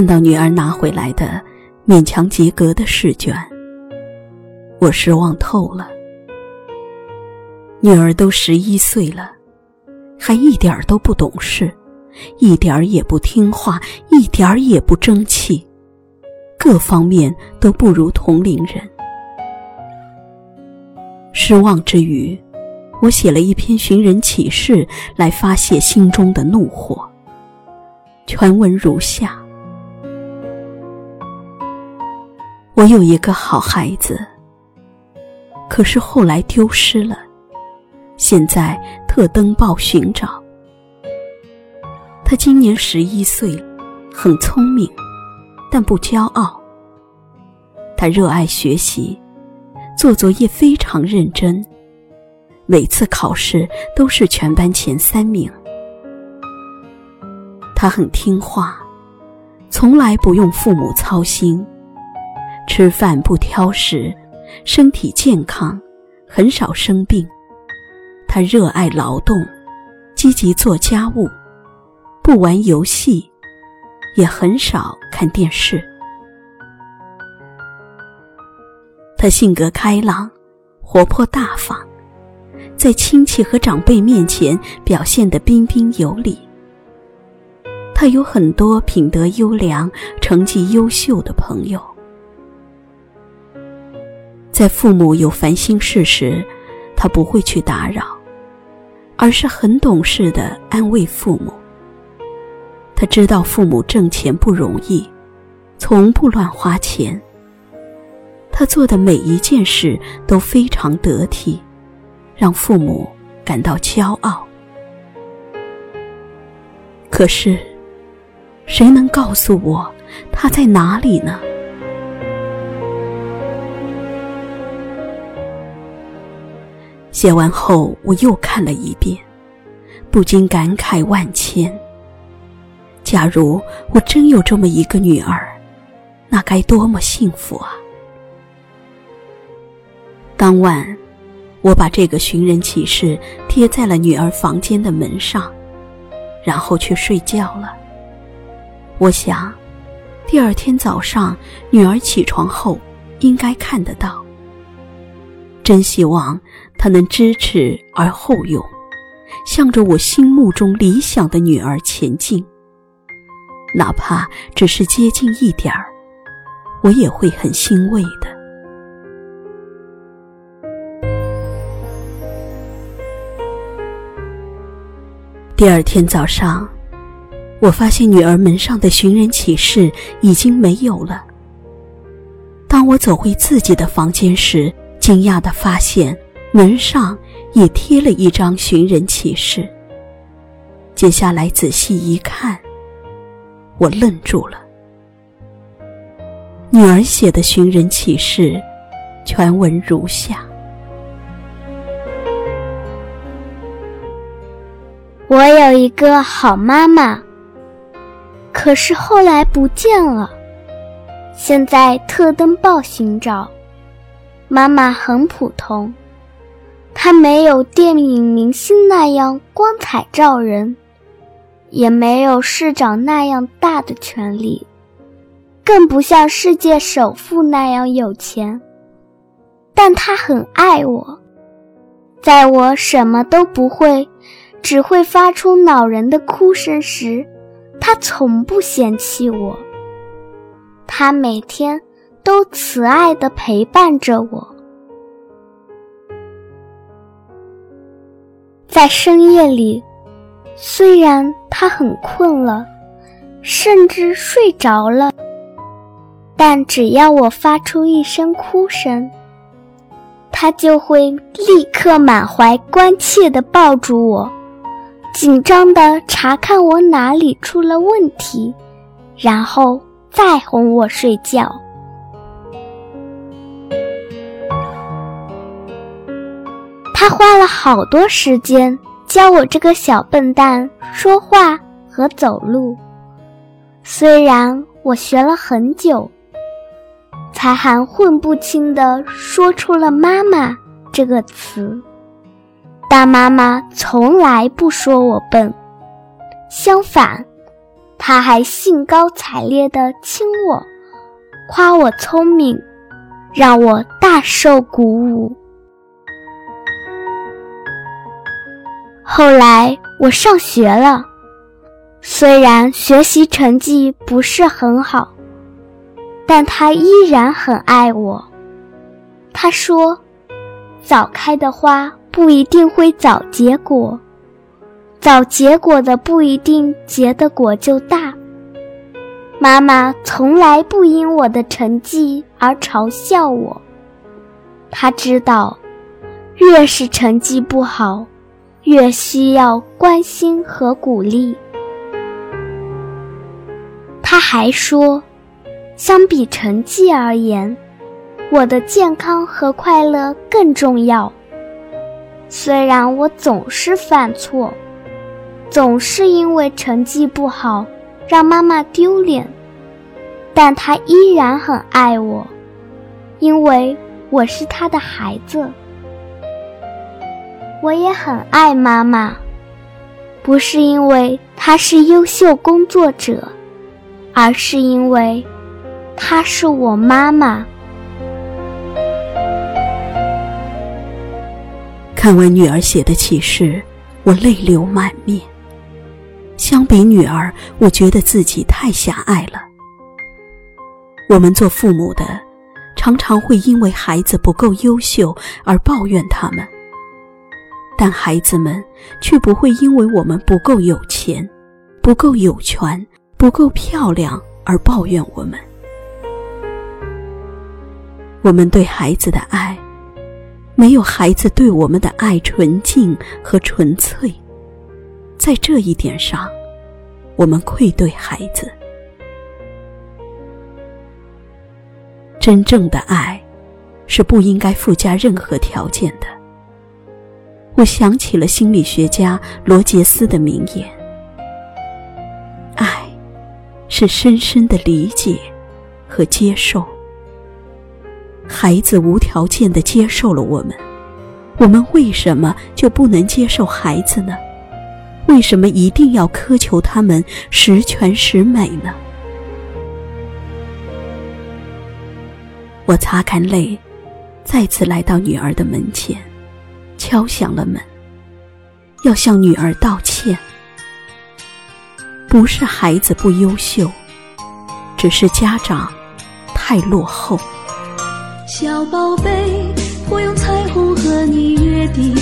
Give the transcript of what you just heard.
看到女儿拿回来的勉强及格的试卷，我失望透了。女儿都十一岁了，还一点儿都不懂事，一点儿也不听话，一点儿也不争气，各方面都不如同龄人。失望之余，我写了一篇寻人启事来发泄心中的怒火。全文如下：我有一个好孩子，可是后来丢失了。现在特登报寻找。他今年十一岁，很聪明，但不骄傲。他热爱学习，做作业非常认真，每次考试都是全班前三名。他很听话，从来不用父母操心，吃饭不挑食，身体健康，很少生病。他热爱劳动，积极做家务，不玩游戏，也很少看电视。他性格开朗，活泼大方，在亲戚和长辈面前表现得彬彬有礼。他有很多品德优良、成绩优秀的朋友。在父母有烦心事时，他不会去打扰。而是很懂事的安慰父母。他知道父母挣钱不容易，从不乱花钱。他做的每一件事都非常得体，让父母感到骄傲。可是，谁能告诉我他在哪里呢？写完后，我又看了一遍，不禁感慨万千。假如我真有这么一个女儿，那该多么幸福啊！当晚，我把这个寻人启事贴在了女儿房间的门上，然后去睡觉了。我想，第二天早上女儿起床后，应该看得到。真希望他能知耻而后勇，向着我心目中理想的女儿前进。哪怕只是接近一点儿，我也会很欣慰的。第二天早上，我发现女儿门上的寻人启事已经没有了。当我走回自己的房间时，惊讶的发现，门上也贴了一张寻人启事。接下来仔细一看，我愣住了。女儿写的寻人启事，全文如下：我有一个好妈妈，可是后来不见了，现在特登报寻找。妈妈很普通，他没有电影明星那样光彩照人，也没有市长那样大的权利，更不像世界首富那样有钱。但他很爱我，在我什么都不会，只会发出恼人的哭声时，他从不嫌弃我。他每天。都慈爱的陪伴着我，在深夜里，虽然他很困了，甚至睡着了，但只要我发出一声哭声，他就会立刻满怀关切的抱住我，紧张的查看我哪里出了问题，然后再哄我睡觉。他花了好多时间教我这个小笨蛋说话和走路，虽然我学了很久，才含混不清的说出了“妈妈”这个词，但妈妈从来不说我笨，相反，他还兴高采烈地亲我，夸我聪明，让我大受鼓舞。后来我上学了，虽然学习成绩不是很好，但他依然很爱我。他说：“早开的花不一定会早结果，早结果的不一定结的果就大。”妈妈从来不因我的成绩而嘲笑我。她知道，越是成绩不好，越需要关心和鼓励。他还说，相比成绩而言，我的健康和快乐更重要。虽然我总是犯错，总是因为成绩不好让妈妈丢脸，但她依然很爱我，因为我是她的孩子。我也很爱妈妈，不是因为她是优秀工作者，而是因为她是我妈妈。看完女儿写的启示，我泪流满面。相比女儿，我觉得自己太狭隘了。我们做父母的，常常会因为孩子不够优秀而抱怨他们，但孩子们却不会因为我们不够有钱、不够有权、不够漂亮而抱怨我们。我们对孩子的爱。没有孩子对我们的爱纯净和纯粹，在这一点上，我们愧对孩子。真正的爱，是不应该附加任何条件的。我想起了心理学家罗杰斯的名言：“爱，是深深的理解和接受。”孩子无条件的接受了我们，我们为什么就不能接受孩子呢？为什么一定要苛求他们十全十美呢？我擦干泪，再次来到女儿的门前，敲响了门，要向女儿道歉。不是孩子不优秀，只是家长太落后。小宝贝，我用彩虹和你约定，